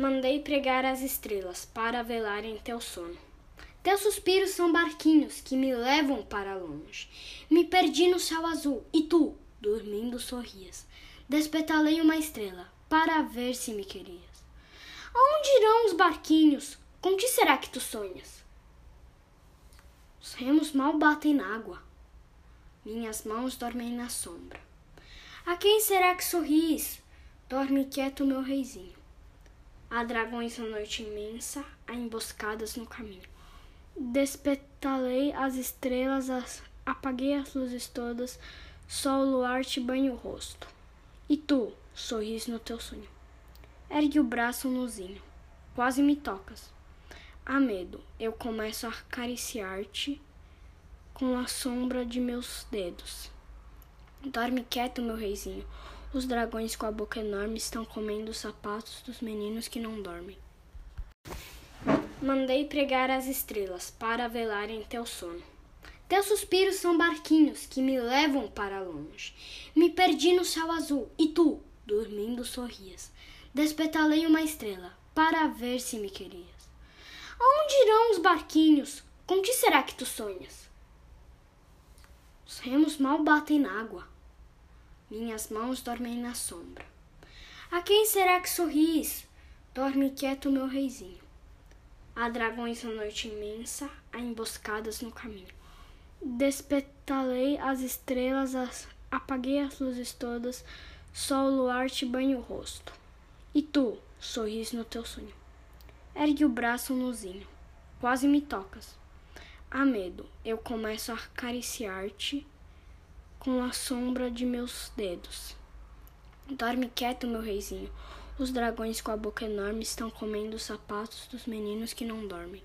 Mandei pregar as estrelas para velarem teu sono. Teus suspiros são barquinhos que me levam para longe. Me perdi no céu azul e tu, dormindo, sorrias. Despetalei uma estrela para ver se me querias. Aonde irão os barquinhos? Com que será que tu sonhas? Os remos mal batem na água. Minhas mãos dormem na sombra. A quem será que sorris? Dorme quieto, meu reizinho. Há dragões na noite imensa, há emboscadas no caminho. Despetalei as estrelas, as... apaguei as luzes todas, só o luar te banha o rosto. E tu, sorris no teu sonho. Ergue o braço nozinho, quase me tocas. Há medo, eu começo a acariciar-te com a sombra de meus dedos. Dorme quieto, meu reizinho. Os dragões com a boca enorme estão comendo os sapatos dos meninos que não dormem. Mandei pregar as estrelas para velarem teu sono. Teus suspiros são barquinhos que me levam para longe. Me perdi no céu azul e tu, dormindo, sorrias. Despetalei uma estrela para ver se me querias. Aonde irão os barquinhos? Com que será que tu sonhas? Os remos mal batem na água. Minhas mãos dormem na sombra. A quem será que sorris? Dorme quieto, meu reizinho. Há dragões na noite imensa, há emboscadas no caminho. Despetalei as estrelas, as... apaguei as luzes todas, só o luar te banha o rosto. E tu, sorris no teu sonho. Ergue o braço nozinho, quase me tocas. Há medo, eu começo a acariciar-te com a sombra de meus dedos. Dorme quieto, meu reizinho. Os dragões com a boca enorme estão comendo os sapatos dos meninos que não dormem.